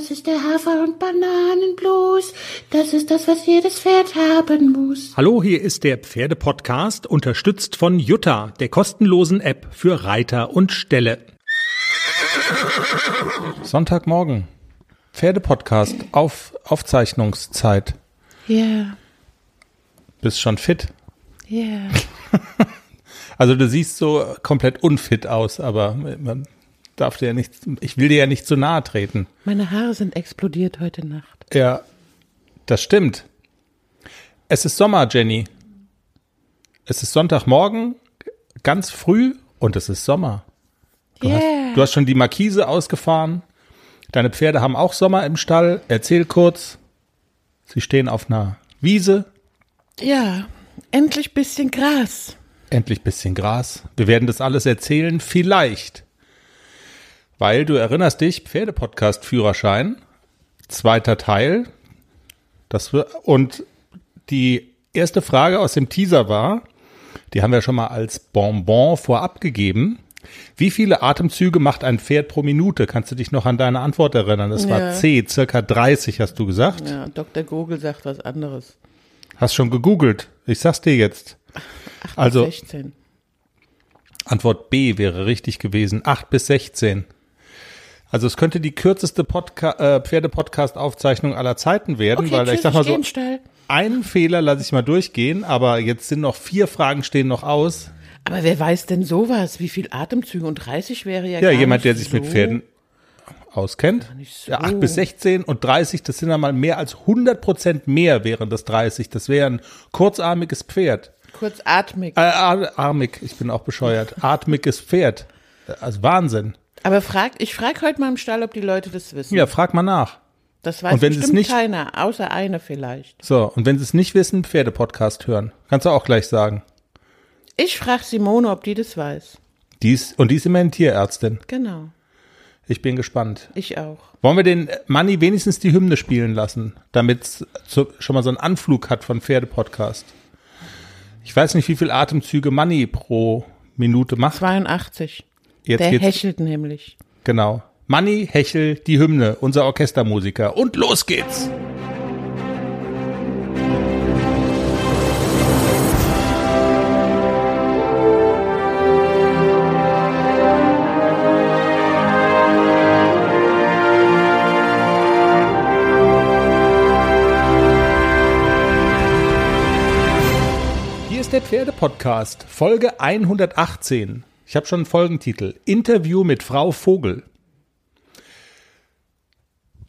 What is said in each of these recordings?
Das ist der Hafer- und Bananenblues. Das ist das, was jedes Pferd haben muss. Hallo, hier ist der Pferdepodcast, unterstützt von Jutta, der kostenlosen App für Reiter und Ställe. Sonntagmorgen. Pferdepodcast, auf Aufzeichnungszeit. Ja, yeah. Bist schon fit? ja. Yeah. Also du siehst so komplett unfit aus, aber man darf dir ja nicht, ich will dir ja nicht zu nahe treten. Meine Haare sind explodiert heute Nacht. Ja, das stimmt. Es ist Sommer, Jenny. Es ist Sonntagmorgen, ganz früh und es ist Sommer. Du, Yeah. hast, du hast schon die Markise ausgefahren. Deine Pferde haben auch Sommer im Stall. Erzähl kurz. Sie stehen auf einer Wiese. Ja, endlich bisschen Gras. Endlich bisschen Gras. Wir werden das alles erzählen. Vielleicht. Weil du erinnerst dich, Pferdepodcast Führerschein, zweiter Teil. Das wir, und die erste Frage aus dem Teaser war, die haben wir schon mal als Bonbon vorab gegeben. Wie viele Atemzüge macht ein Pferd pro Minute? Kannst du dich noch an deine Antwort erinnern? Das war Ja. C, circa 30 hast du gesagt. Ja, Dr. Google sagt was anderes. Hast schon gegoogelt. Ich sag's dir jetzt. Also 16. Antwort B wäre richtig gewesen. 8 bis 16. Also es könnte die kürzeste Podca äh, Pferde-Podcast-Aufzeichnung aller Zeiten werden, Okay, weil ich tschüss, sag mal ich so, einen Fehler lasse ich mal durchgehen, aber jetzt sind noch vier Fragen stehen noch aus. Aber wer weiß denn sowas? Wie viel Atemzüge? Und 30 wäre ja Ja, jemand, der sich mit so- Pferden auskennt. so. Ja, 8 bis 16 und 30, das sind ja mal mehr als 100 Prozent mehr wären das 30. Das wäre ein kurzarmiges Pferd. Kurzatmig. Äh, ar- armig, ich bin auch bescheuert. Atmiges Pferd. Also Wahnsinn. Aber frag, ich frage heute mal im Stall, ob die Leute das wissen. Ja, frag mal nach. Das weiß Und wenn bestimmt nicht- keiner, außer einer vielleicht. So, und wenn Sie es nicht wissen, Pferdepodcast hören. Kannst du auch gleich sagen. Ich frage Simone, ob die das weiß. Die ist, und die ist immerhin Tierärztin. Genau, Ich bin gespannt. ich auch. Wollen wir den Manni wenigstens die Hymne spielen lassen, damit es schon mal so einen Anflug hat von Pferdepodcast? Ich weiß nicht, wie viel Atemzüge Manni pro Minute macht. 82. Jetzt Der hechelt nämlich. Genau. Manni, Hechel, die Hymne, unser Orchestermusiker. Und los geht's! Hier ist der Pferdepodcast, Folge 118. Ich habe schon einen Folgentitel. Interview mit Frau Vogel.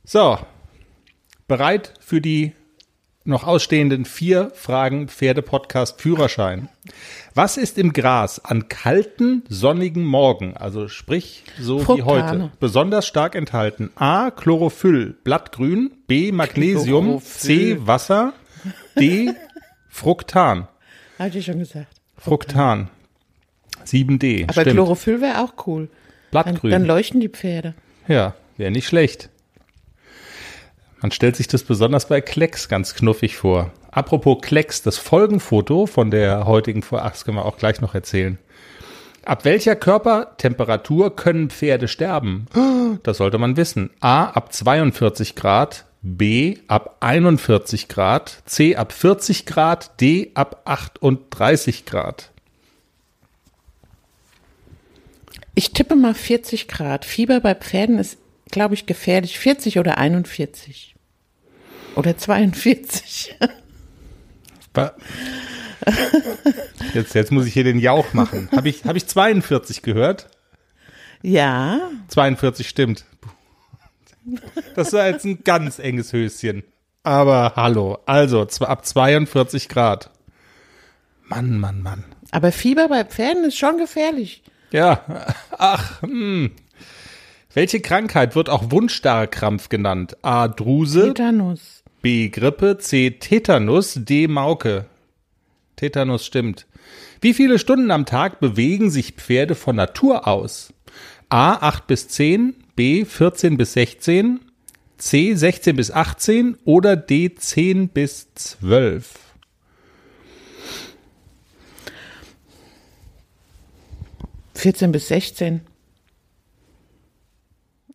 So, bereit für die noch ausstehenden vier Fragen Pferdepodcast Führerschein. Was ist im Gras an kalten, sonnigen Morgen, also sprich so wie Fructane. heute, besonders stark enthalten? A. Chlorophyll, Blattgrün, B. Magnesium, C. Chlorophyll. Wasser, D. Fructan. Hatte ich schon gesagt. Fructan. 7D. Aber stimmt. Chlorophyll wäre auch cool. Dann, Blattgrün. dann leuchten die Pferde. Ja, wäre nicht schlecht. Man stellt sich das besonders bei Klecks ganz knuffig vor. Apropos Klecks, das Folgenfoto von der heutigen ach, das können wir auch gleich noch erzählen. Ab welcher Körpertemperatur können Pferde sterben? Das sollte man wissen. A ab 42 Grad, B ab 41 Grad, C ab 40 Grad, D ab 38 Grad. Ich tippe mal 40 Grad. Fieber bei Pferden ist, glaube ich, gefährlich. 40 oder 41. Oder 42. Ba- Jetzt, jetzt muss ich hier den Jauch machen. Habe ich, hab ich 42 gehört? ja, 42 stimmt. Das war jetzt ein ganz enges Höschen. Aber hallo, also ab 42 Grad. Mann, Mann, Mann. aber Fieber bei Pferden ist schon gefährlich. Ja, ach, hm. Welche Krankheit wird auch Wundstarrkrampf genannt? A. Druse, Tetanus. B. Grippe, C. Tetanus, D. Mauke. Tetanus stimmt. Wie viele Stunden am Tag bewegen sich Pferde von Natur aus? A. 8 bis 10, B. 14 bis 16, C. 16 bis 18 oder D. 10 bis 12? Vierzehn bis 16.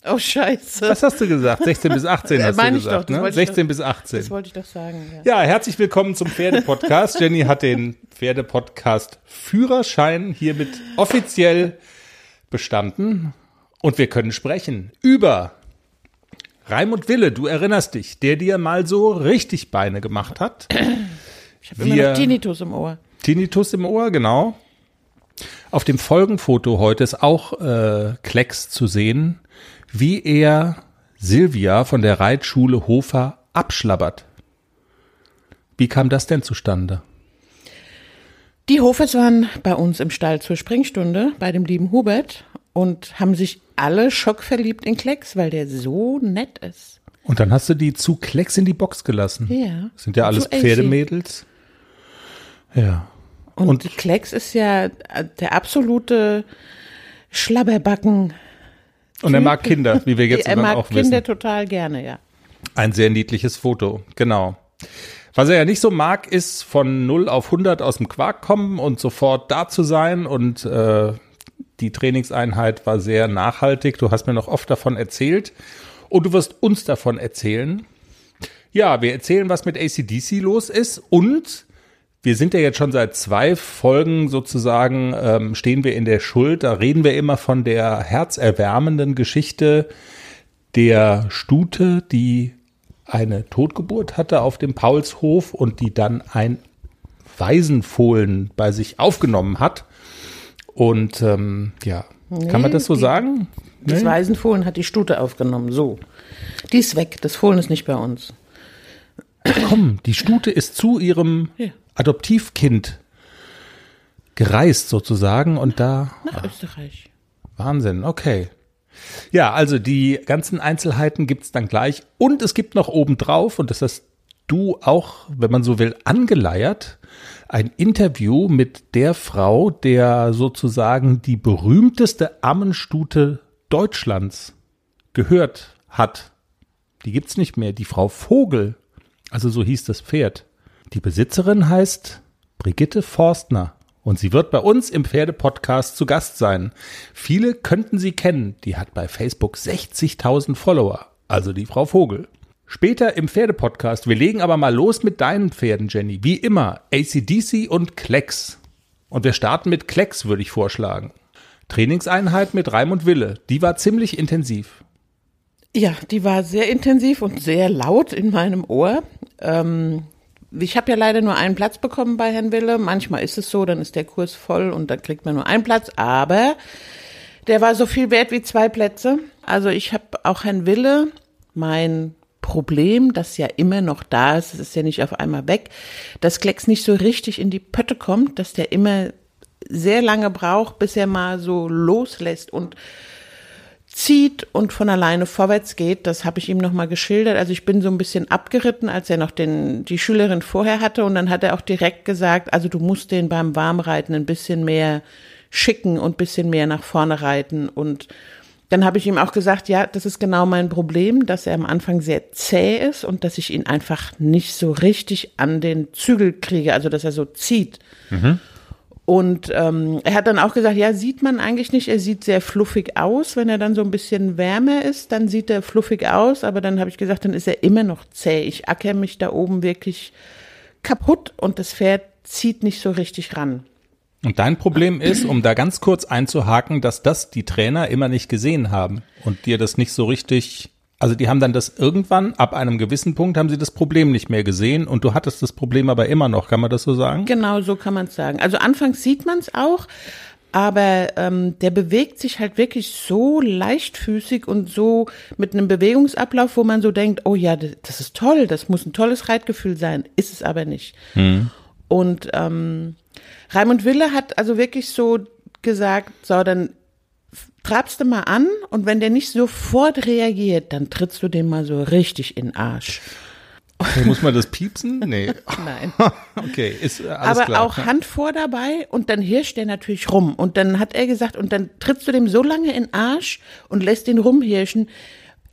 Oh, scheiße. Was hast du gesagt? 16 bis 18 hast Meine du ich gesagt, doch, ne? wollte ich 16 doch- bis 18. Das wollte ich doch sagen. Ja. Ja, herzlich willkommen zum Pferdepodcast. Jenny hat den Pferdepodcast Führerschein hiermit offiziell bestanden und wir können sprechen über Raimund Wille, du erinnerst dich, der dir mal so richtig Beine gemacht hat. Ich habe immer noch Tinnitus im Ohr. Tinnitus im Ohr, genau. Auf dem Folgenfoto heute ist auch äh, Klecks zu sehen, wie er Silvia von der Reitschule Hofer abschlabbert. Wie kam das denn zustande? Die Hofers waren bei uns im Stall zur Springstunde bei dem lieben Hubert und haben sich alle schockverliebt in Klecks, weil der so nett ist. Und dann hast du die zu Klecks in die Box gelassen. Ja. Das sind ja alles. Pferdemädels. Ja. Und, Und- die Klecks ist ja äh, der absolute Schlabberbacken. Und er mag Kinder, wie wir jetzt er mag auch Kinder wissen. total gerne, ja. Ein sehr niedliches Foto, genau. Was er ja nicht so mag, ist von 0 auf 100 aus dem Quark kommen und sofort da zu sein. Und äh, die Trainingseinheit war sehr nachhaltig. Du hast mir noch oft davon erzählt. Und du wirst uns davon erzählen. Ja, wir erzählen, was mit ACDC los ist. Und wir sind ja jetzt schon seit zwei Folgen sozusagen, ähm, stehen wir in der Schuld. Da reden wir immer von der herzerwärmenden Geschichte der Stute, die eine Totgeburt hatte auf dem Paulshof und die dann ein Waisenfohlen bei sich aufgenommen hat. Und ähm, ja, kann man das so die- sagen? Das Waisenfohlen hat die Stute aufgenommen, so. Die ist weg, das Fohlen ist nicht bei uns. Komm, die Stute ist zu ihrem Ja. Adoptivkind gereist sozusagen und da Nach Österreich. Wahnsinn, okay. Ja, also die ganzen Einzelheiten gibt's dann gleich. Und es gibt noch obendrauf, und das hast du auch, wenn man so will, angeleiert, ein Interview mit der Frau, der sozusagen die berühmteste Ammenstute Deutschlands gehört hat. Die gibt's nicht mehr, die Frau Vogel. Also so hieß das Pferd. Die Besitzerin heißt Brigitte Forstner und sie wird bei uns im Pferdepodcast zu Gast sein. Viele könnten sie kennen. Die hat bei Facebook 60.000 Follower, also die Frau Vogel. Später im Pferdepodcast. Wir legen aber mal los mit deinen Pferden, Jenny. Wie immer, ACDC und Klecks. Und wir starten mit Klecks, würde ich vorschlagen. Trainingseinheit mit Raimund Wille. Die war ziemlich intensiv. Ja, die war sehr intensiv und sehr laut in meinem Ohr. Ähm, ich habe ja leider nur einen Platz bekommen bei Herrn Wille. Manchmal ist es so, dann ist der Kurs voll und dann kriegt man nur einen Platz. Aber der war so viel wert wie zwei Plätze. Also ich habe auch Herrn Wille, mein Problem, das ja immer noch da ist, es ist ja nicht auf einmal weg, dass Klecks nicht so richtig in die Pötte kommt, dass der immer sehr lange braucht, bis er mal so loslässt und zieht und von alleine vorwärts geht. Das habe ich ihm nochmal geschildert. Also ich bin so ein bisschen abgeritten, als er noch den, die Schülerin vorher hatte. Und dann hat er auch direkt gesagt, also du musst den beim Warmreiten ein bisschen mehr schicken und bisschen mehr nach vorne reiten. Und dann habe ich ihm auch gesagt, ja, das ist genau mein Problem, dass er am Anfang sehr zäh ist und dass ich ihn einfach nicht so richtig an den Zügel kriege, also dass er so zieht. Und ähm, er hat dann auch gesagt, ja, sieht man eigentlich nicht. Er sieht sehr fluffig aus. Wenn er dann so ein bisschen wärmer ist, dann sieht er fluffig aus. Aber dann habe ich gesagt, dann ist er immer noch zäh. Ich acker mich da oben wirklich kaputt und das Pferd zieht nicht so richtig ran. Und dein Problem ist, um da ganz kurz einzuhaken, dass das die Trainer immer nicht gesehen haben und dir das nicht so richtig, also die haben dann das irgendwann, ab einem gewissen Punkt haben sie das Problem nicht mehr gesehen und du hattest das Problem aber immer noch, kann man das so sagen? Genau, so kann man es sagen. Also anfangs sieht man es auch, aber ähm, der bewegt sich halt wirklich so leichtfüßig und so mit einem Bewegungsablauf, wo man so denkt, oh ja, das, das ist toll, das muss ein tolles Reitgefühl sein, ist es aber nicht. Und ähm, Raimund Wille hat also wirklich so gesagt, so, dann trabst du mal an und wenn der nicht sofort reagiert, dann trittst du dem mal so richtig in den Arsch. Okay, muss man das piepsen? Nee. Nein. Okay, ist äh, alles aber klar. auch Hand vor dabei und dann hirscht der natürlich rum. Und dann hat er gesagt, und dann trittst du dem so lange in den Arsch und lässt ihn rumhirschen,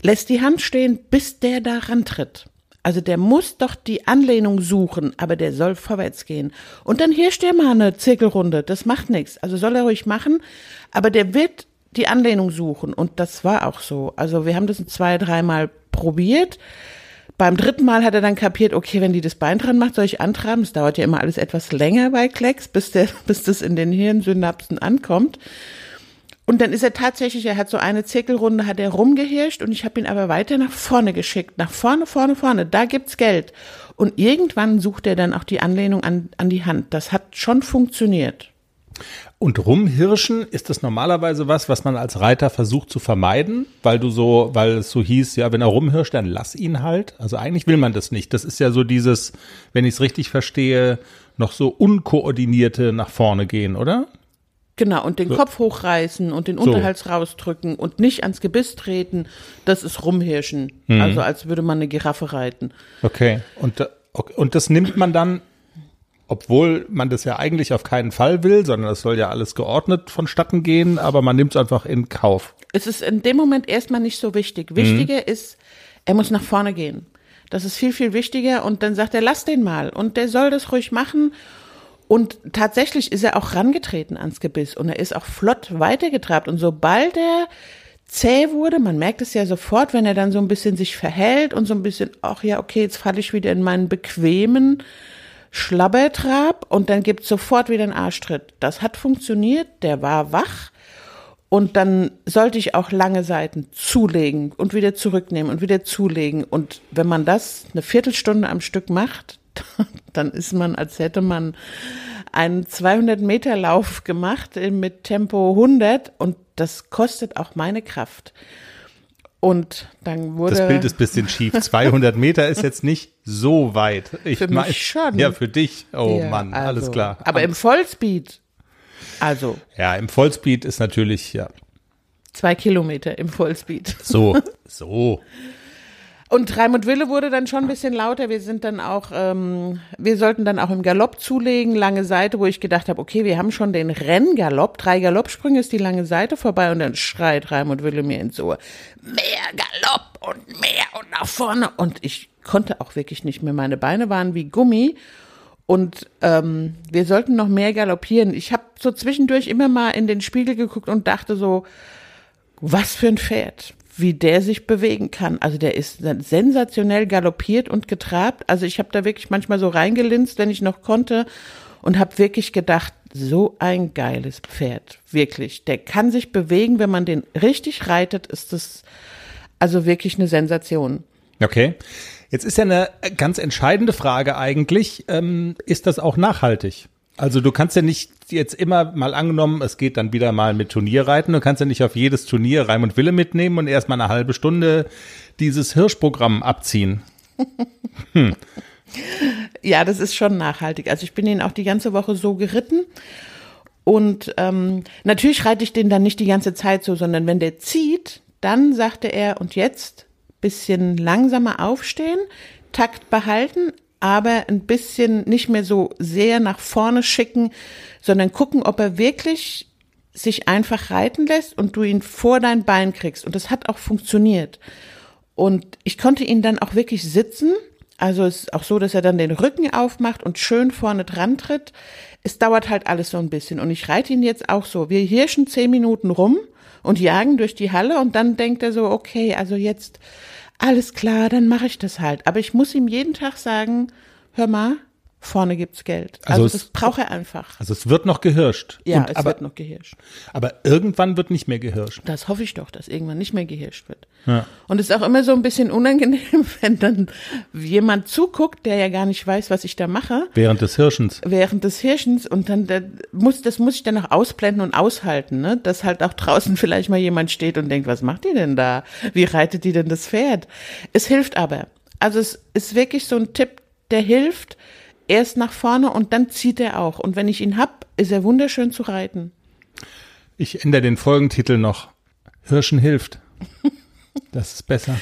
lässt die Hand stehen, bis der da rantritt. Also der muss doch die Anlehnung suchen, aber der soll vorwärts gehen. Und dann hirscht der mal eine Zirkelrunde, das macht nichts. Also soll er ruhig machen, aber der wird die Anlehnung suchen. Und das war auch so. Also wir haben das zwei, dreimal probiert. Beim dritten Mal hat er dann kapiert, okay, wenn die das Bein dran macht, soll ich antraben. Es dauert ja immer alles etwas länger bei Klecks, bis, der, bis das in den Hirnsynapsen ankommt. Und dann ist er tatsächlich, er hat so eine Zirkelrunde, hat er rumgehirscht und ich habe ihn aber weiter nach vorne geschickt. Nach vorne, vorne, vorne, da gibt's Geld. Und irgendwann sucht er dann auch die Anlehnung an, an die Hand. Das hat schon funktioniert. Und rumhirschen, ist das normalerweise was, was man als Reiter versucht zu vermeiden, weil du so, weil es so hieß, ja, wenn er rumhirscht, dann lass ihn halt. Also eigentlich will man das nicht. Das ist ja so dieses, wenn ich es richtig verstehe, noch so unkoordinierte nach vorne gehen, oder? Genau, und den so. Kopf hochreißen und den Unterhals so. rausdrücken und nicht ans Gebiss treten, das ist rumhirschen. Mhm. Also als würde man eine Giraffe reiten. Okay. Und, okay. und das nimmt man dann, obwohl man das ja eigentlich auf keinen Fall will, sondern das soll ja alles geordnet vonstatten gehen, aber man nimmt es einfach in Kauf. Es ist in dem Moment erstmal nicht so wichtig. Wichtiger mhm. ist, er muss nach vorne gehen. Das ist viel, viel wichtiger. Und dann sagt er, lass den mal. Und der soll das ruhig machen. Und tatsächlich ist er auch rangetreten ans Gebiss und er ist auch flott weitergetrabt. Und sobald er zäh wurde, man merkt es ja sofort, wenn er dann so ein bisschen sich verhält und so ein bisschen, ach ja, okay, jetzt falle ich wieder in meinen bequemen Schlabbertrab und dann gibt sofort wieder einen Arschtritt. Das hat funktioniert, der war wach. Und dann sollte ich auch lange Seiten zulegen und wieder zurücknehmen und wieder zulegen. Und wenn man das eine Viertelstunde am Stück macht, dann ist man, als hätte man einen 200 Meter Lauf gemacht mit Tempo 100 und das kostet auch meine Kraft. Und dann wurde. Das Bild ist bisschen schief. 200 Meter ist jetzt nicht so weit. Ich für mich schon. Ja, für dich. Oh ja, Mann, also, alles klar. Aber im Vollspeed. Also. Ja, im Vollspeed ist natürlich, ja. Zwei Kilometer im Vollspeed. So, so. Und Raimund Wille wurde dann schon ein bisschen lauter. Wir sind dann auch, ähm, wir sollten dann auch im Galopp zulegen, lange Seite, wo ich gedacht habe, okay, wir haben schon den Renngalopp, drei Galoppsprünge ist die lange Seite vorbei und dann schreit Raimund Wille mir ins Ohr, mehr Galopp und mehr und nach vorne. Und ich konnte auch wirklich nicht mehr. Meine Beine waren wie Gummi. Und ähm, wir sollten noch mehr galoppieren. Ich habe so zwischendurch immer mal in den Spiegel geguckt und dachte so, was für ein Pferd wie der sich bewegen kann. Also der ist sensationell galoppiert und getrabt. Also ich habe da wirklich manchmal so reingelinst, wenn ich noch konnte und habe wirklich gedacht, so ein geiles Pferd, wirklich. Der kann sich bewegen, wenn man den richtig reitet, ist das also wirklich eine Sensation. Okay. Jetzt ist ja eine ganz entscheidende Frage eigentlich, ähm, ist das auch nachhaltig? Also du kannst ja nicht jetzt immer mal angenommen, es geht dann wieder mal mit Turnierreiten, du kannst ja nicht auf jedes Turnier Raimund Wille mitnehmen und erstmal eine halbe Stunde dieses Hirschprogramm abziehen. Hm. Ja, das ist schon nachhaltig. Also ich bin ihn auch die ganze Woche so geritten. Und ähm, natürlich reite ich den dann nicht die ganze Zeit so, sondern wenn der zieht, dann sagte er, und jetzt bisschen langsamer aufstehen, Takt behalten, aber ein bisschen nicht mehr so sehr nach vorne schicken, sondern gucken, ob er wirklich sich einfach reiten lässt und du ihn vor dein Bein kriegst. Und das hat auch funktioniert. Und ich konnte ihn dann auch wirklich sitzen. Also es ist auch so, dass er dann den Rücken aufmacht und schön vorne dran tritt. Es dauert halt alles so ein bisschen. Und ich reite ihn jetzt auch so. Wir hirschen zehn Minuten rum und jagen durch die Halle und dann denkt er so, okay, also jetzt alles klar, dann mache ich das halt. Aber ich muss ihm jeden Tag sagen, hör mal, vorne gibt's Geld. Also, also das braucht er einfach. Also es wird noch gehirscht. Ja, Und, es aber, wird noch gehirscht. Aber irgendwann wird nicht mehr gehirscht. Das hoffe ich doch, dass irgendwann nicht mehr gehirscht wird. Ja. Und es ist auch immer so ein bisschen unangenehm, wenn dann jemand zuguckt, der ja gar nicht weiß, was ich da mache. Während des Hirschens. Während des Hirschens und dann der muss, das muss ich dann auch ausblenden und aushalten, ne? Dass halt auch draußen vielleicht mal jemand steht und denkt, was macht die denn da? Wie reitet die denn das Pferd? Es hilft aber. Also es ist wirklich so ein Tipp, der hilft erst nach vorne und dann zieht er auch. Und wenn ich ihn hab, ist er wunderschön zu reiten. Ich ändere den Folgentitel noch. Hirschen hilft. Das ist besser.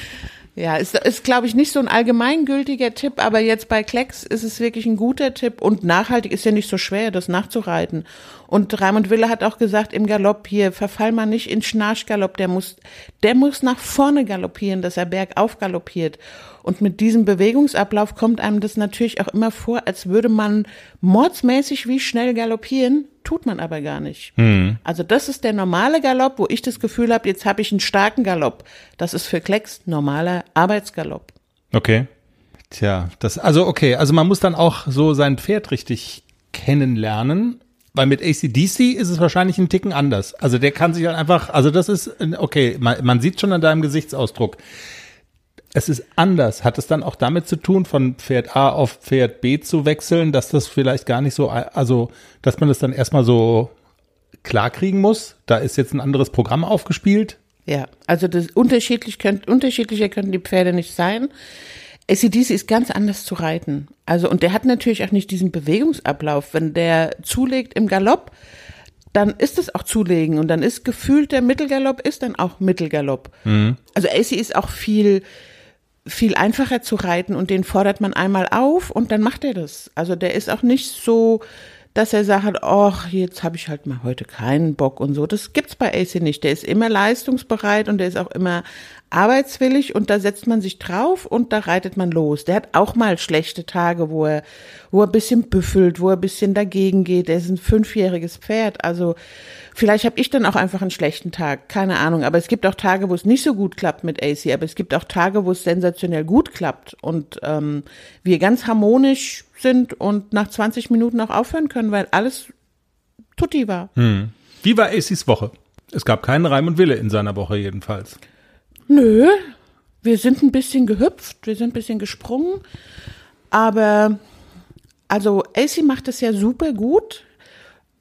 Ja, ist, ist glaube ich, nicht so ein allgemeingültiger Tipp, aber jetzt bei Klecks ist es wirklich ein guter Tipp und nachhaltig ist ja nicht so schwer, das nachzureiten. Und Raimund Wille hat auch gesagt, im Galopp hier, verfall mal nicht in Schnarchgalopp, der muss, der muss nach vorne galoppieren, dass er bergauf galoppiert. Und mit diesem Bewegungsablauf kommt einem das natürlich auch immer vor, als würde man mordsmäßig wie schnell galoppieren, tut man aber gar nicht. Also das ist der normale Galopp, wo ich das Gefühl habe, jetzt habe ich einen starken Galopp. Das ist für Klecks normaler Arbeitsgalopp. Okay. Tja, das, also okay, also man muss dann auch so sein Pferd richtig kennenlernen, weil mit ACDC ist es wahrscheinlich ein Ticken anders. Also der kann sich dann einfach, also das ist, okay, man, man sieht schon an deinem Gesichtsausdruck. Es ist anders. Hat es dann auch damit zu tun, von Pferd A auf Pferd B zu wechseln, dass das vielleicht gar nicht so, also, dass man das dann erstmal so klar kriegen muss? Da ist jetzt ein anderes Programm aufgespielt. Ja, also das unterschiedlich könnt, unterschiedlicher könnten die Pferde nicht sein. ACDC ist ganz anders zu reiten. Also, und der hat natürlich auch nicht diesen Bewegungsablauf. Wenn der zulegt im Galopp, dann ist es auch zulegen und dann ist gefühlt der Mittelgalopp ist dann auch Mittelgalopp. Also AC ist auch viel viel einfacher zu reiten und den fordert man einmal auf und dann macht er das. Also der ist auch nicht so, dass er sagt, ach, jetzt habe ich halt mal heute keinen Bock und so. Das gibt's bei AC nicht. Der ist immer leistungsbereit und der ist auch immer arbeitswillig und da setzt man sich drauf und da reitet man los. Der hat auch mal schlechte Tage, wo er, wo er bisschen büffelt, wo er bisschen dagegen geht. Der ist ein fünfjähriges Pferd. Also vielleicht habe ich dann auch einfach einen schlechten Tag, keine Ahnung. Aber es gibt auch Tage, wo es nicht so gut klappt mit AC, aber es gibt auch Tage, wo es sensationell gut klappt und ähm, wir ganz harmonisch sind und nach 20 Minuten auch aufhören können, weil alles tutti war. Wie war ACs Woche? Es gab keinen Reim und Wille in seiner Woche jedenfalls. Nö, wir sind ein bisschen gehüpft, wir sind ein bisschen gesprungen, aber also AC macht es ja super gut,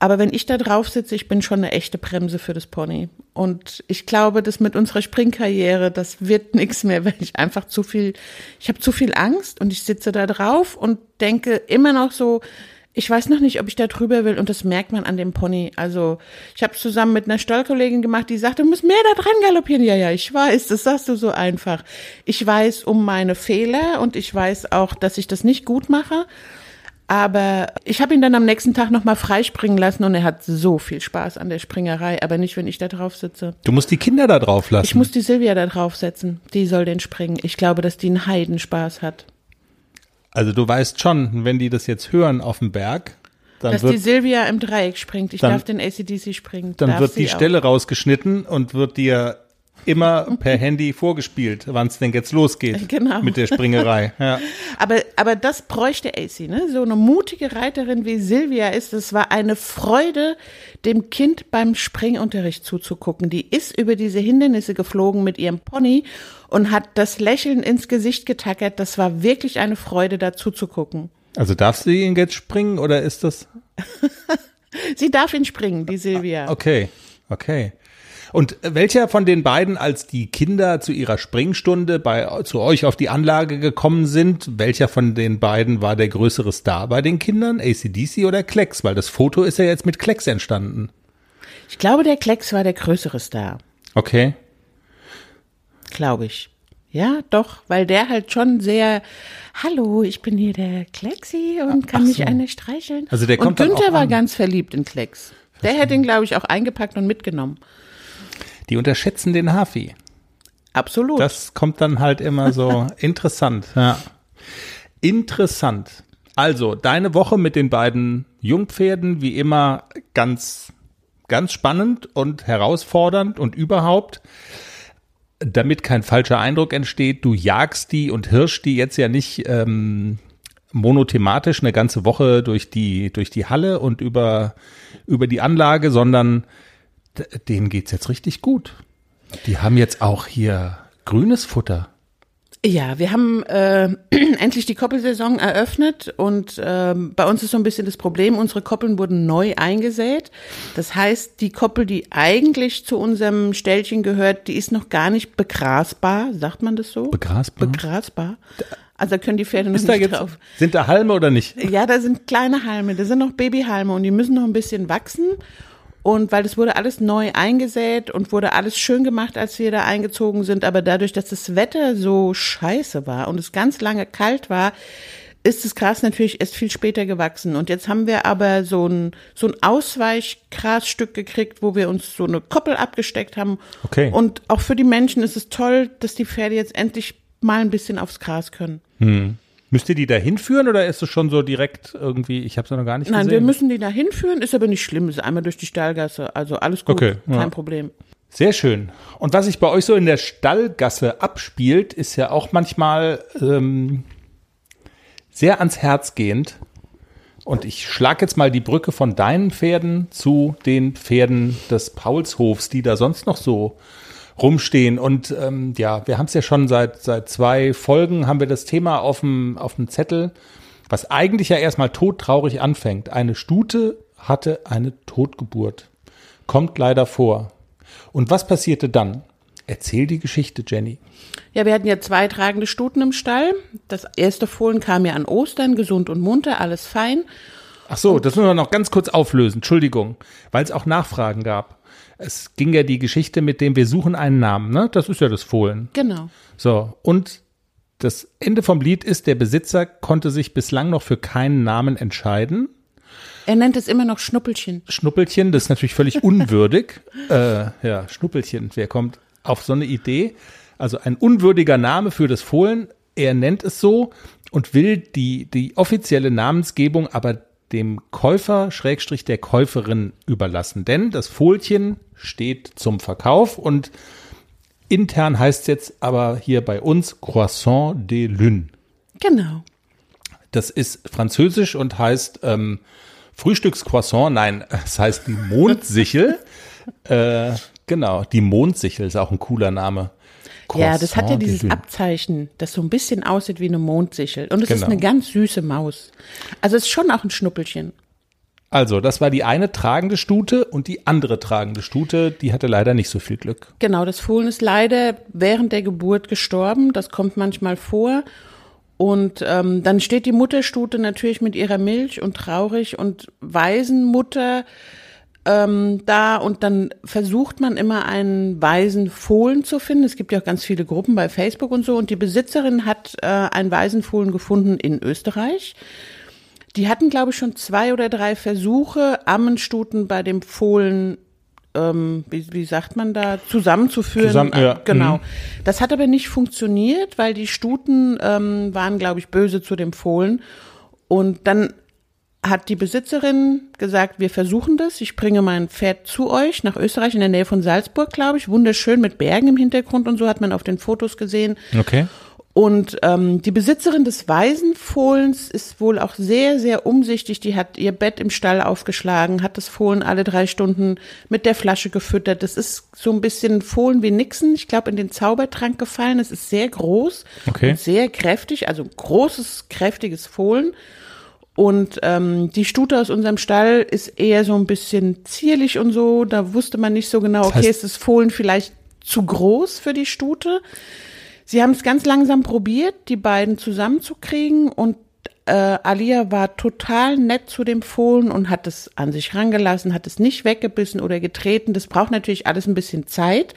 aber wenn ich da drauf sitze, ich bin schon eine echte Bremse für das Pony. Und ich glaube, das mit unserer Springkarriere, das wird nichts mehr, weil ich einfach zu viel, ich habe zu viel Angst und ich sitze da drauf und denke immer noch so, ich weiß noch nicht, ob ich da drüber will und das merkt man an dem Pony. Also ich habe zusammen mit einer Stallkollegin gemacht, die sagte, du musst mehr da dran galoppieren. Ja, ja, ich weiß, das sagst du so einfach. Ich weiß um meine Fehler und ich weiß auch, dass ich das nicht gut mache. Aber ich habe ihn dann am nächsten Tag nochmal freispringen lassen und er hat so viel Spaß an der Springerei, aber nicht, wenn ich da drauf sitze. Du musst die Kinder da drauf lassen. Ich muss die Silvia da draufsetzen. Die soll den springen. Ich glaube, dass die einen Heidenspaß hat. also du weißt schon, wenn die das jetzt hören auf dem Berg, dann dass die wird, Silvia im Dreieck springt. Ich dann- darf den ACDC springen. dann darf wird die auch. Stelle rausgeschnitten und wird dir immer per Handy vorgespielt, wann es denn jetzt losgeht Genau. mit der Springerei. Ja. Aber, aber das bräuchte AC, ne? So eine mutige Reiterin wie Silvia ist. Es war eine Freude, dem Kind beim Springunterricht zuzugucken. Die ist über diese Hindernisse geflogen mit ihrem Pony und hat das Lächeln ins Gesicht getackert. Das war wirklich eine Freude, da zuzugucken. Also darfst du ihn jetzt springen oder ist das Sie darf ihn springen, die Silvia. okay? Okay. Und welcher von den beiden, als die Kinder zu ihrer Springstunde bei zu euch auf die Anlage gekommen sind, welcher von den beiden war der größere Star bei den Kindern, ACDC oder Klecks? Weil das Foto ist ja jetzt mit Klecks entstanden. Ich glaube, der Klecks war der größere Star. Okay. glaube ich. Ja, doch, weil der halt schon sehr, hallo, ich bin hier der Klexi und kann Ach mich so. eine streicheln. Also der kommt und Günther war an. ganz verliebt in Klecks. Der hätte ihn, glaube ich, auch eingepackt und mitgenommen. Die unterschätzen den Hafi. Absolut. Das kommt dann halt immer so interessant. Ja. Interessant. Also, deine Woche mit den beiden Jungpferden, wie immer, ganz, ganz spannend und herausfordernd und überhaupt, damit kein falscher Eindruck entsteht, du jagst die und hirsch die jetzt ja nicht ähm, monothematisch eine ganze Woche durch die, durch die Halle und über, über die Anlage, sondern denen geht's jetzt richtig gut. Die haben jetzt auch hier grünes Futter. Ja, wir haben äh, endlich die Koppelsaison eröffnet und ähm, bei uns ist so ein bisschen das Problem, unsere Koppeln wurden neu eingesät. Das heißt, die Koppel, die eigentlich zu unserem Ställchen gehört, die ist noch gar nicht begrasbar, sagt man das so? Begrasbar? Begrasbar. Also da können die Pferde noch Ist da nicht jetzt, drauf. sind da Halme oder nicht? Ja, da sind kleine Halme, da sind noch Babyhalme und die müssen noch ein bisschen wachsen. Und weil das wurde alles neu eingesät und wurde alles schön gemacht, als wir da eingezogen sind, aber dadurch, dass das Wetter so scheiße war und es ganz lange kalt war, ist das Gras natürlich erst viel später gewachsen. Und jetzt haben wir aber so ein, so ein Ausweichgrasstück gekriegt, wo wir uns so eine Koppel abgesteckt haben. Okay. Und auch für die Menschen ist es toll, dass die Pferde jetzt endlich mal ein bisschen aufs Gras können. Müsst ihr die da hinführen oder ist es schon so direkt irgendwie, ich habe es noch gar nicht Nein, gesehen? wir müssen die da hinführen, ist aber nicht schlimm, ist einmal durch die Stallgasse, also alles gut, Okay, kein ja. Problem. Sehr schön. Und was sich bei euch so in der Stallgasse abspielt, ist ja auch manchmal ähm, sehr ans Herz gehend. Und ich schlage jetzt mal die Brücke von deinen Pferden zu den Pferden des Paulshofs, die da sonst noch so rumstehen. Und ähm, ja, wir haben es ja schon seit, seit zwei Folgen, haben wir das Thema auf dem, auf dem Zettel, was eigentlich ja erstmal todtraurig anfängt. Eine Stute hatte eine Totgeburt. Kommt leider vor. Und was passierte dann? Erzähl die Geschichte, Jenny. Ja, wir hatten ja zwei tragende Stuten im Stall. Das erste Fohlen kam ja an Ostern, gesund und munter, alles fein. Ach so, das müssen wir noch ganz kurz auflösen. Entschuldigung, weil es auch Nachfragen gab. Es ging ja die Geschichte mit dem, wir suchen einen Namen, ne? Das ist ja das Fohlen. Genau. So, und das Ende vom Lied ist, der Besitzer konnte sich bislang noch für keinen Namen entscheiden. Er nennt es immer noch Schnuppelchen. Schnuppelchen, das ist natürlich völlig unwürdig. äh, ja, Schnuppelchen, wer kommt auf so eine Idee? Also ein unwürdiger Name für das Fohlen. Er nennt es so und will die, die offizielle Namensgebung aber dem Käufer, Schrägstrich der Käuferin überlassen. Denn das Fohlchen steht zum Verkauf und intern heißt es jetzt aber hier bei uns Croissant de Lune. Genau. Das ist französisch und heißt ähm, Frühstückscroissant. Nein, es heißt die Mondsichel. äh, genau, die Mondsichel ist auch ein cooler Name. Ja, das hat ja dieses. Abzeichen, das so ein bisschen aussieht wie eine Mondsichel. Und es ist Genau. eine ganz süße Maus. Also es ist schon auch ein Schnuppelchen. Also, das war die eine tragende Stute und die andere tragende Stute, die hatte leider nicht so viel Glück. Genau, das Fohlen ist leider während der Geburt gestorben. Das kommt manchmal vor. Und ähm, dann steht die Mutterstute natürlich mit ihrer Milch und traurig und Waisenmutter ähm, da und dann versucht man immer einen Waisenfohlen zu finden. Es gibt ja auch ganz viele Gruppen bei Facebook und so. Und die Besitzerin hat äh, einen Waisenfohlen gefunden in Österreich. Die hatten, glaube ich, schon zwei oder drei Versuche, Ammenstuten bei dem Fohlen, ähm, wie, wie sagt man da, zusammenzuführen. Zusammen, ja. Genau. Mhm. Das hat aber nicht funktioniert, weil die Stuten ähm, waren, glaube ich, böse zu dem Fohlen. Und dann hat die Besitzerin gesagt, wir versuchen das. Ich bringe mein Pferd zu euch nach Österreich in der Nähe von Salzburg, glaube ich. Wunderschön mit Bergen im Hintergrund und so hat man auf den Fotos gesehen. Okay. Und ähm, die Besitzerin des Waisenfohlens ist wohl auch sehr, sehr umsichtig. Die hat ihr Bett im Stall aufgeschlagen, hat das Fohlen alle drei Stunden mit der Flasche gefüttert. Das ist so ein bisschen Fohlen wie Nixon. Ich glaube, in den Zaubertrank gefallen. Es ist sehr groß Okay. sehr kräftig, also großes, kräftiges Fohlen. Und ähm, die Stute aus unserem Stall ist eher so ein bisschen zierlich und so. Da wusste man nicht so genau, Das okay, heißt- ist das Fohlen vielleicht zu groß für die Stute? Sie haben es ganz langsam probiert, die beiden zusammenzukriegen und äh, Alia war total nett zu dem Fohlen und hat es an sich rangelassen, hat es nicht weggebissen oder getreten. Das braucht natürlich alles ein bisschen Zeit.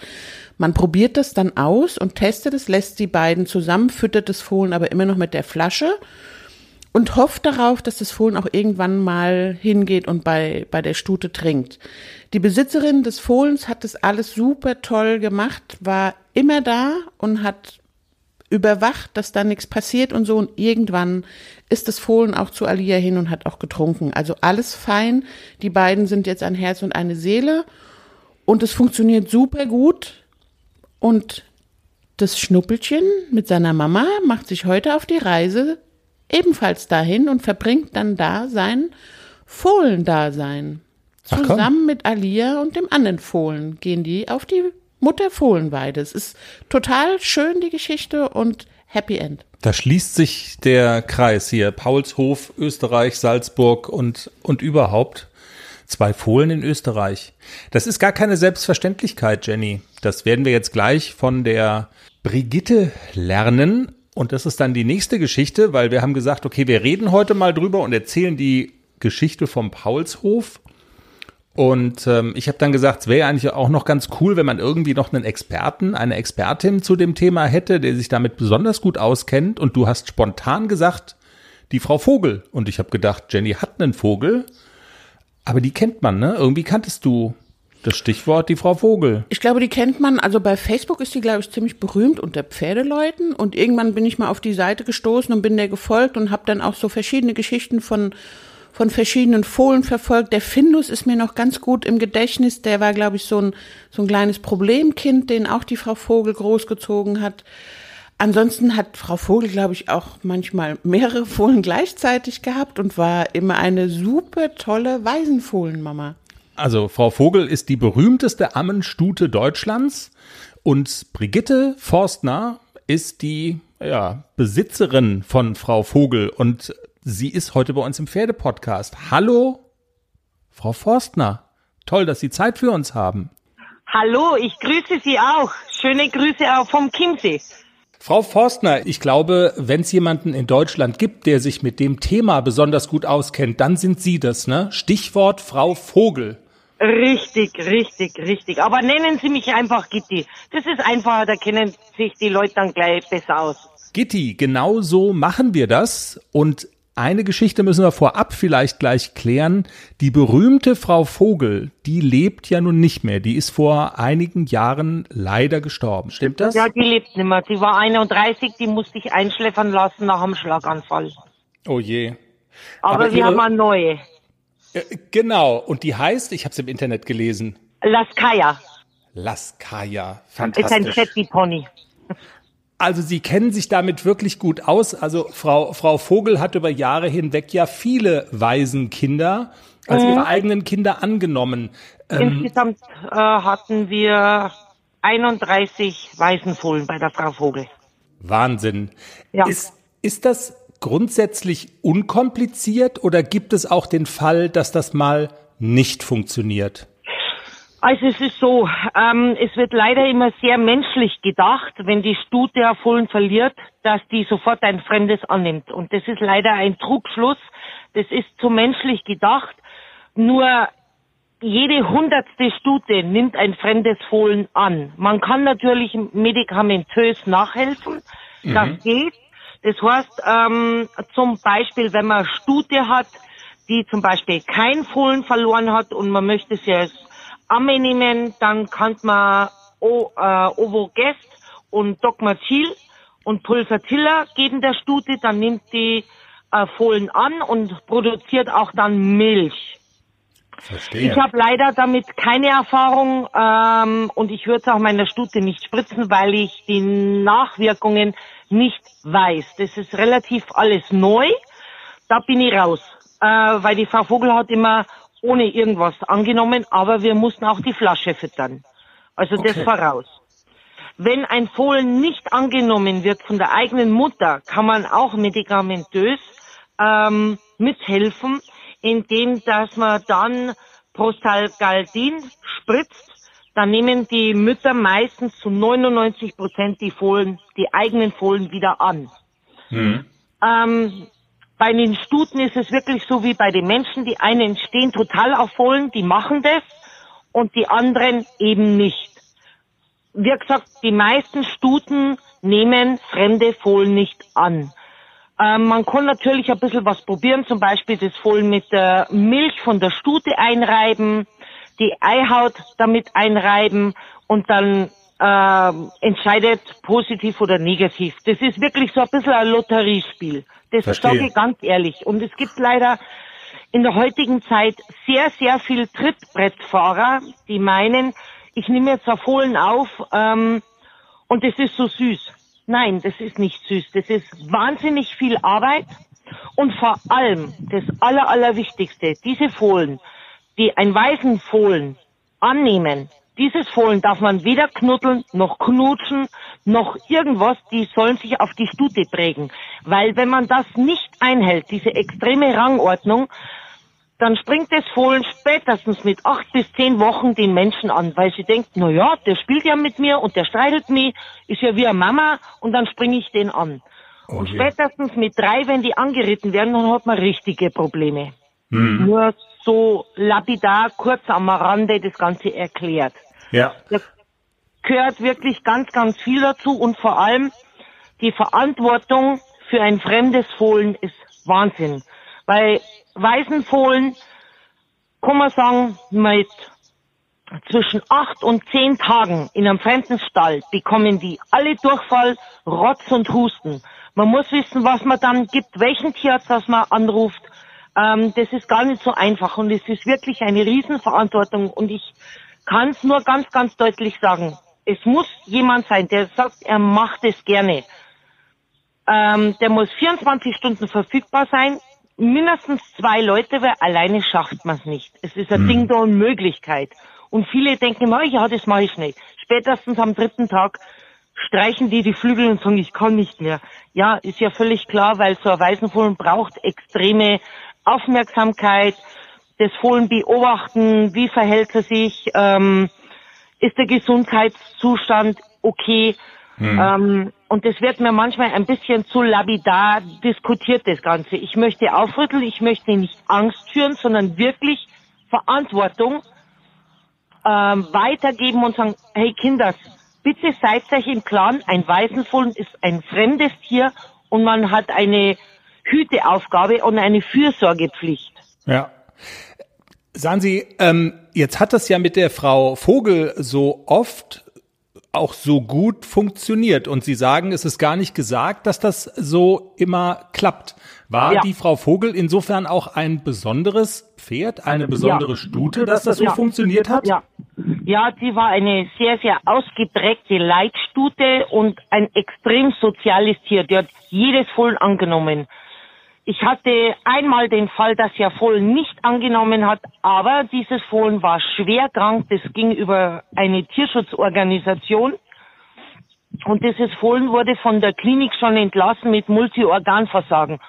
Man probiert das dann aus und testet es, lässt die beiden zusammen, füttert das Fohlen aber immer noch mit der Flasche und hofft darauf, dass das Fohlen auch irgendwann mal hingeht und bei, bei der Stute trinkt. Die Besitzerin des Fohlens hat das alles super toll gemacht, war immer da und hat überwacht, dass da nichts passiert und so. Und irgendwann ist das Fohlen auch zu Alia hin und hat auch getrunken. Also alles fein. Die beiden sind jetzt ein Herz und eine Seele. Und es funktioniert super gut. Und das Schnuppelchen mit seiner Mama macht sich heute auf die Reise ebenfalls dahin und verbringt dann da sein Fohlendasein. Zusammen mit Alia und dem anderen Fohlen gehen die auf die Mutterfohlenweide. Es ist total schön, die Geschichte und Happy End. Da schließt sich der Kreis hier. Paulshof, Österreich, Salzburg und, und überhaupt. Zwei Fohlen in Österreich. Das ist gar keine Selbstverständlichkeit, Jenny. Das werden wir jetzt gleich von der Brigitte lernen. Und das ist dann die nächste Geschichte, weil wir haben gesagt, okay, wir reden heute mal drüber und erzählen die Geschichte vom Paulshof. Und ähm, ich habe dann gesagt, es wäre eigentlich auch noch ganz cool, wenn man irgendwie noch einen Experten, eine Expertin zu dem Thema hätte, der sich damit besonders gut auskennt. Und du hast spontan gesagt, die Frau Vogel. Und ich habe gedacht, Jenny hat einen Vogel, aber die kennt man, ne? Irgendwie kanntest du Das Stichwort die Frau Vogel. Ich glaube, die kennt man, also bei Facebook ist die, glaube ich, ziemlich berühmt unter Pferdeleuten. Und irgendwann bin ich mal auf die Seite gestoßen und bin der gefolgt und habe dann auch so verschiedene Geschichten von, von verschiedenen Fohlen verfolgt. Der Findus ist mir noch ganz gut im Gedächtnis. Der war, glaube ich, so ein, so ein kleines Problemkind, den auch die Frau Vogel großgezogen hat. Ansonsten hat Frau Vogel, glaube ich, auch manchmal mehrere Fohlen gleichzeitig gehabt und war immer eine super tolle Waisenfohlenmama. Also Frau Vogel ist die berühmteste Ammenstute Deutschlands und Brigitte Forstner ist die ja, Besitzerin von Frau Vogel und sie ist heute bei uns im Pferdepodcast. Hallo, Frau Forstner. Toll, dass Sie Zeit für uns haben. Hallo, ich grüße Sie auch. Schöne Grüße auch vom Chiemsee. Frau Forstner, ich glaube, wenn es jemanden in Deutschland gibt, der sich mit dem Thema besonders gut auskennt, dann sind Sie das, ne? Stichwort Frau Vogel. Richtig, richtig, richtig. Aber nennen Sie mich einfach Gitti. Das ist einfacher, da kennen sich die Leute dann gleich besser aus. Gitti, genau so machen wir das. Und eine Geschichte müssen wir vorab vielleicht gleich klären. Die berühmte Frau Vogel, die lebt ja nun nicht mehr. Die ist vor einigen Jahren leider gestorben. Stimmt das? Ja, die lebt nicht mehr. Die war 31, die musste ich einschläfern lassen nach einem Schlaganfall. Oh je. Aber, Aber wir ihre- haben eine neue. Äh, Genau. Und die heißt, ich habe es im Internet gelesen, Laskaya. Laskaya. Ist ein Fantastisch. Shetty-Pony. Also Sie kennen sich damit wirklich gut aus. Also Frau, Frau Vogel hat über Jahre hinweg ja viele Waisenkinder als ihre eigenen Kinder angenommen. Ähm, Insgesamt äh, hatten wir 31 Waisenfohlen bei der Frau Vogel. Wahnsinn. Ja. Ist, ist das grundsätzlich unkompliziert oder gibt es auch den Fall, dass das mal nicht funktioniert? Also es ist so, ähm, es wird leider immer sehr menschlich gedacht, wenn die Stute Fohlen verliert, dass die sofort ein Fremdes annimmt. Und das ist leider ein Trugschluss. Das ist zu menschlich gedacht. Nur jede hundertste Stute nimmt ein fremdes Fohlen an. Man kann natürlich medikamentös nachhelfen. Das geht. Das heißt, ähm, zum Beispiel, wenn man eine Stute hat, die zum Beispiel kein Fohlen verloren hat und man möchte sie als Amme nehmen, dann kann man o, äh, Ovogest und Dogmachil und Pulsatilla geben der Stute, dann nimmt die äh, Fohlen an und produziert auch dann Milch. Verstehe. Ich habe leider damit keine Erfahrung ähm, und ich würde es auch meiner Stute nicht spritzen, weil ich die Nachwirkungen nicht weiß. Das ist relativ alles neu. Da bin ich raus, äh, weil die Frau Vogel hat immer ohne irgendwas angenommen, aber wir mussten auch die Flasche füttern. Also das Okay. voraus. Wenn ein Fohlen nicht angenommen wird von der eigenen Mutter, kann man auch medikamentös ähm, mithelfen, indem dass man dann Prostalgaldin spritzt. Dann nehmen die Mütter meistens zu 99 Prozent die Fohlen, die eigenen Fohlen wieder an. Ähm, bei den Stuten ist es wirklich so wie bei den Menschen. Die einen stehen total auf Fohlen, die machen das und die anderen eben nicht. Wie gesagt, die meisten Stuten nehmen fremde Fohlen nicht an. Ähm, man kann natürlich ein bisschen was probieren, zum Beispiel das Fohlen mit der Milch von der Stute einreiben, die Eihaut damit einreiben und dann ähm, entscheidet positiv oder negativ. Das ist wirklich so ein bisschen ein Lotteriespiel. Das sage ich ganz ehrlich. Und es gibt leider in der heutigen Zeit sehr, sehr viel Trittbrettfahrer, die meinen, ich nehme jetzt ein Fohlen auf ähm, und das ist so süß. Nein, das ist nicht süß. Das ist wahnsinnig viel Arbeit und vor allem das Aller, Allerwichtigste, diese Fohlen, die ein Waisenfohlen annehmen, dieses Fohlen darf man weder knuddeln, noch knutschen, noch irgendwas, die sollen sich auf die Stute prägen. Weil wenn man das nicht einhält, diese extreme Rangordnung, dann springt das Fohlen spätestens mit acht bis zehn Wochen den Menschen an, weil sie denkt, na ja, der spielt ja mit mir und der streitet mich, ist ja wie eine Mama und dann springe ich den an. Oh und spätestens mit drei, wenn die angeritten werden, dann hat man richtige Probleme. Nur so lapidar, kurz am Rande das Ganze erklärt. Ja. Da gehört wirklich ganz, ganz viel dazu und vor allem die Verantwortung für ein fremdes Fohlen ist Wahnsinn. Bei Waisenfohlen kann man sagen, mit zwischen acht und zehn Tagen in einem fremden Stall bekommen die alle Durchfall, Rotz und Husten. Man muss wissen, was man dann gibt, welchen Tierarzt das man anruft. Ähm, das ist gar nicht so einfach und es ist wirklich eine Riesenverantwortung und ich kann es nur ganz, ganz deutlich sagen. Es muss jemand sein, der sagt, er macht es gerne. Ähm, der muss 24 Stunden verfügbar sein, mindestens zwei Leute, weil alleine schafft man es nicht. Es ist ein hm. Ding der Unmöglichkeit. Und viele denken immer, ja, das mache ich nicht. Spätestens am dritten Tag streichen die die Flügel und sagen, ich kann nicht mehr. Ja, ist ja völlig klar, weil so ein Waisenfohlen braucht extreme Aufmerksamkeit, das Fohlen beobachten, wie verhält er sich, ähm, ist der Gesundheitszustand okay. Mhm. Ähm, und das wird mir manchmal ein bisschen zu labidar diskutiert, das Ganze. Ich möchte aufrütteln, ich möchte nicht Angst führen, sondern wirklich Verantwortung ähm, weitergeben und sagen, hey Kinder, bitte seid euch im Klaren, ein Waisenfohlen ist ein fremdes Tier und man hat eine Hüteaufgabe und eine Fürsorgepflicht. Ja. Sagen Sie, ähm, jetzt hat das ja mit der Frau Vogel so oft auch so gut funktioniert und Sie sagen, es ist gar nicht gesagt, dass das so immer klappt. War ja. die Frau Vogel insofern auch ein besonderes Pferd, eine besondere ja. Stute, dass das so ja. funktioniert hat? Ja. Ja, sie war eine sehr, sehr ausgeprägte Leitstute und ein extrem soziales Tier. Die hat jedes Fohlen angenommen. Ich hatte einmal den Fall, dass er Fohlen nicht angenommen hat, aber dieses Fohlen war schwer krank. Das ging über eine Tierschutzorganisation. Und dieses Fohlen wurde von der Klinik schon entlassen mit Multiorganversagen.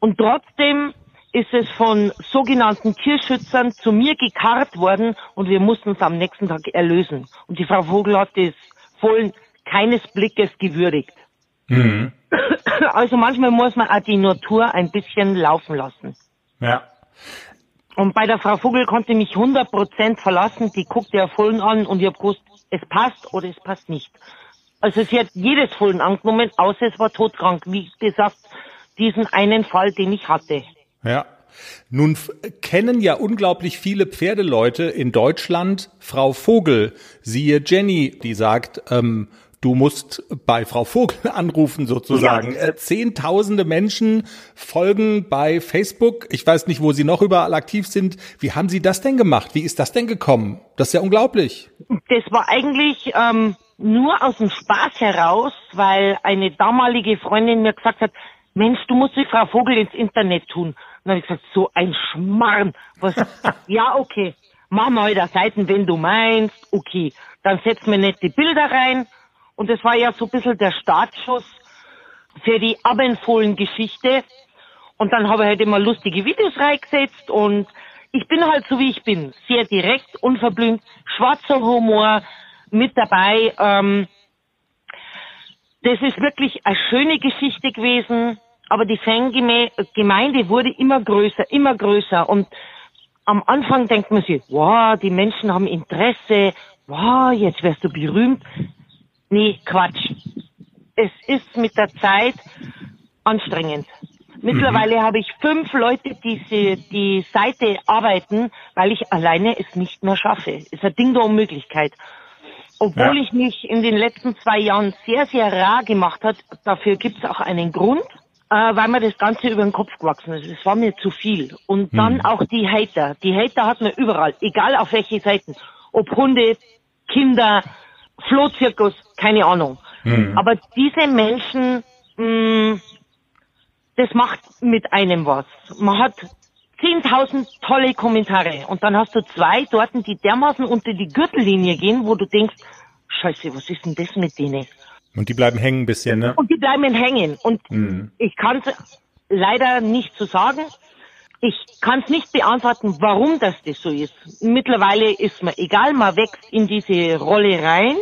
Und trotzdem ist es von sogenannten Tierschützern zu mir gekarrt worden und wir mussten es am nächsten Tag erlösen. Und die Frau Vogel hat das Fohlen keines Blickes gewürdigt. Mhm. Also manchmal muss man auch die Natur ein bisschen laufen lassen. Ja. Und bei der Frau Vogel konnte mich 100% verlassen. Die guckte ja Fohlen an und ich habe gewusst, es passt oder es passt nicht. Also sie hat jedes Fohlen angenommen, außer es war todkrank. Wie gesagt, diesen einen Fall, den ich hatte. Ja. Nun kennen ja unglaublich viele Pferdeleute in Deutschland Frau Vogel. Siehe Jenny, die sagt, ähm, Du musst bei Frau Vogel anrufen sozusagen. Ja. Äh, zehntausende Menschen folgen bei Facebook. Ich weiß nicht, wo Sie noch überall aktiv sind. Wie haben Sie das denn gemacht? Wie ist das denn gekommen? Das ist ja unglaublich. Das war eigentlich ähm, nur aus dem Spaß heraus, weil eine damalige Freundin mir gesagt hat, Mensch, du musst die Frau Vogel ins Internet tun. Und dann habe ich gesagt, so ein Schmarrn. Was? ja, okay. Mach mal da Seiten, wenn du meinst. Okay. Dann setz mir nette Bilder rein und das war ja so ein bisschen der Startschuss für die Abendfohlen-Geschichte. Und dann habe ich halt immer lustige Videos reingesetzt und ich bin halt so wie ich bin. Sehr direkt, unverblümt, schwarzer Humor mit dabei. Ähm, das ist wirklich eine schöne Geschichte gewesen, aber die Fangemeinde wurde immer größer, immer größer und am Anfang denkt man sich, wow, die Menschen haben Interesse, wow, jetzt wirst du berühmt. Nee, Quatsch. Es ist mit der Zeit anstrengend. Mittlerweile mhm. habe ich fünf Leute, die sie, die Seite arbeiten, weil ich alleine es nicht mehr schaffe. Ist ein Ding der Unmöglichkeit. Obwohl ja. ich mich in den letzten zwei Jahren sehr, sehr rar gemacht hat, dafür gibt es auch einen Grund, äh, weil mir das Ganze über den Kopf gewachsen ist. Es war mir zu viel. Und dann mhm. auch die Hater. Die Hater hat man überall, egal auf welche Seiten. Ob Hunde, Kinder, Flohzirkus, keine Ahnung. Mhm. Aber diese Menschen, mh, mm, das macht mit einem was. Man hat 10.000 tolle Kommentare und dann hast du zwei dort, die dermaßen unter die Gürtellinie gehen, wo du denkst, scheiße, was ist denn das mit denen? Und die bleiben hängen ein bisschen, ne? Und die bleiben hängen. Und mhm. ich kann es leider nicht so sagen. Ich kann es nicht beantworten, warum das, das so ist. Mittlerweile ist mir egal, man wächst in diese Rolle rein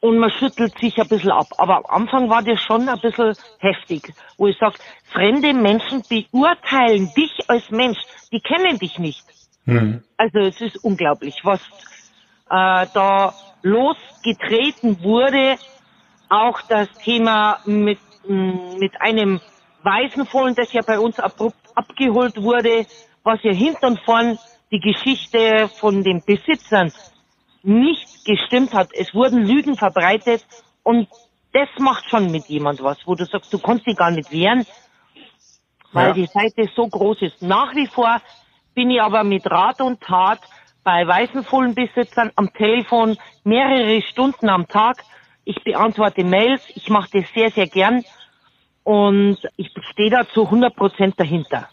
und man schüttelt sich ein bisschen ab. Aber am Anfang war das schon ein bisschen heftig, wo ich sage, fremde Menschen beurteilen dich als Mensch, die kennen dich nicht. Mhm. Also es ist unglaublich, was äh, da losgetreten wurde. Auch das Thema mit, mit einem Waisenfohlen, das ja bei uns abrupt abgeholt wurde, was ja hinten und vorn die Geschichte von den Besitzern nicht gestimmt hat. Es wurden Lügen verbreitet und das macht schon mit jemand was, wo du sagst, du kannst dich gar nicht wehren, weil Ja. die Seite so groß ist. Nach wie vor bin ich aber mit Rat und Tat bei Weißenfohlenbesitzern am Telefon mehrere Stunden am Tag. Ich beantworte Mails, ich mache das sehr, sehr gern und ich stehe da zu 100 Prozent dahinter.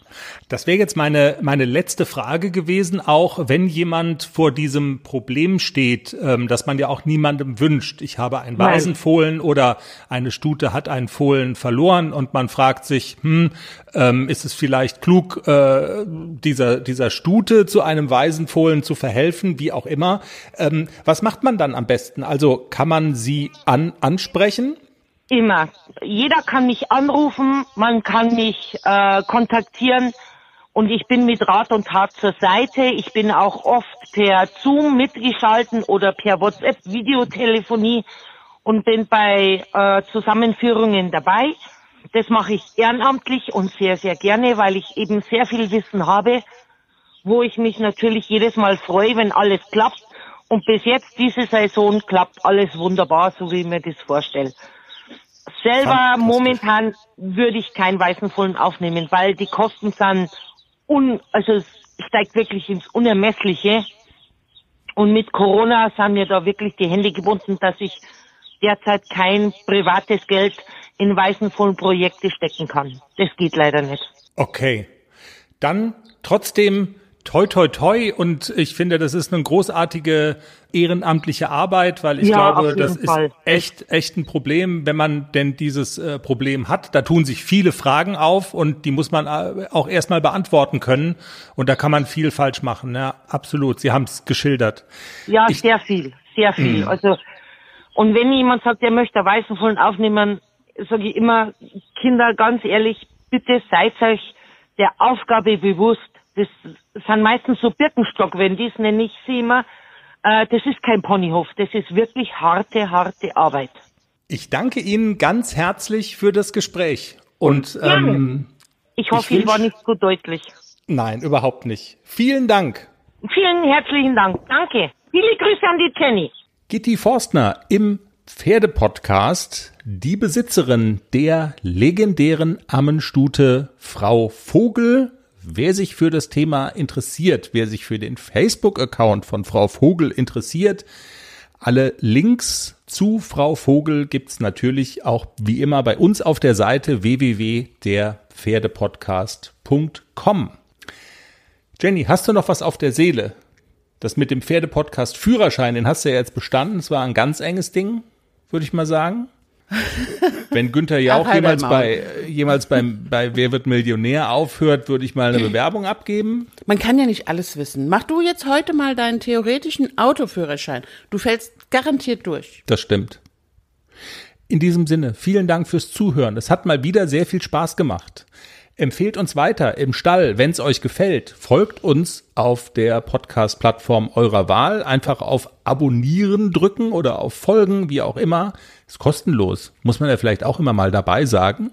Das wäre jetzt meine, meine letzte Frage gewesen, auch wenn jemand vor diesem Problem steht, ähm, dass man ja auch niemandem wünscht. Ich habe ein Nein. Waisenfohlen oder eine Stute hat einen Fohlen verloren und man fragt sich, hm, ähm, ist es vielleicht klug, äh, dieser, dieser Stute zu einem Waisenfohlen zu verhelfen, wie auch immer. Ähm, was macht man dann am besten? Also kann man sie an, ansprechen? Immer. Jeder kann mich anrufen, man kann mich äh, kontaktieren und ich bin mit Rat und Tat zur Seite. Ich bin auch oft per Zoom mitgeschalten oder per WhatsApp Videotelefonie und bin bei äh, Zusammenführungen dabei. Das mache ich ehrenamtlich und sehr, sehr gerne, weil ich eben sehr viel Wissen habe, wo ich mich natürlich jedes Mal freue, wenn alles klappt. Und bis jetzt diese Saison klappt alles wunderbar, so wie ich mir das vorstelle. Selber momentan würde ich kein Weißenfohlen aufnehmen, weil die Kosten sind un, also es steigt wirklich ins Unermessliche. Und mit Corona sind mir da wirklich die Hände gebunden, dass ich derzeit kein privates Geld in Weißenfohlenprojekte stecken kann. Das geht leider nicht. Okay. Dann trotzdem toi toi toi und ich finde, das ist eine großartige ehrenamtliche Arbeit, weil ich Ja, glaube, das ist Fall. echt echt ein Problem, wenn man denn dieses äh, Problem hat. Da tun sich viele Fragen auf und die muss man äh, auch erstmal beantworten können und da kann man viel falsch machen. Ja, absolut. Sie haben es geschildert. Ja, Ich- sehr viel, sehr viel. Also und wenn jemand sagt, er möchte ein Weißenfohlen aufnehmen, sage ich immer, Kinder, ganz ehrlich, bitte seid euch der Aufgabe bewusst. Das sind meistens so Birkenstockwendis, nenne ich sie immer. Äh, das ist kein Ponyhof, das ist wirklich harte, harte Arbeit. Ich danke Ihnen ganz herzlich für das Gespräch und ähm, Ich hoffe, Ich ich, war nicht so deutlich. nein, überhaupt nicht. Vielen Dank. Vielen herzlichen Dank. Danke. Viele Grüße an die Jenny. Gitti Forstner im Pferdepodcast, die Besitzerin der legendären Ammenstute Frau Vogel. Wer sich für das Thema interessiert, wer sich für den Facebook-Account von Frau Vogel interessiert, alle Links zu Frau Vogel gibt's natürlich auch wie immer bei uns auf der Seite www.derpferdepodcast.com. Jenny, hast du noch was auf der Seele? Das mit dem Pferdepodcast Führerschein, den hast du ja jetzt bestanden. Es war ein ganz enges Ding, würde ich mal sagen. Wenn Günther Jauch halt jemals bei, äh, jemals beim, bei Wer wird Millionär aufhört, würde ich mal eine Bewerbung abgeben. Man kann ja nicht alles wissen. Mach du jetzt heute mal deinen theoretischen Autoführerschein. Du fällst garantiert durch. Das stimmt. In diesem Sinne, vielen Dank fürs Zuhören. Es hat mal wieder sehr viel Spaß gemacht. Empfehlt uns weiter im Stall, wenn es euch gefällt. Folgt uns auf der Podcast-Plattform eurer Wahl. Einfach auf Abonnieren drücken oder auf Folgen, wie auch immer. Ist kostenlos. Muss man ja vielleicht auch immer mal dabei sagen.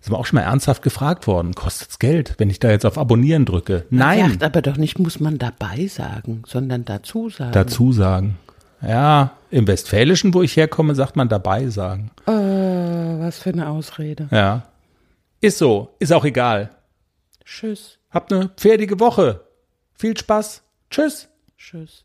Ist mir auch schon mal ernsthaft gefragt worden. Kostet's Geld, wenn ich da jetzt auf Abonnieren drücke? Nein. Sagt aber doch nicht, muss man dabei sagen, sondern dazu sagen. Dazu sagen. Ja, im Westfälischen, wo ich herkomme, sagt man dabei sagen. Äh, was für eine Ausrede. Ja. Ist so, ist auch egal. Tschüss, Habt eine pferdige Woche. Viel Spaß. Tschüss. tschüss.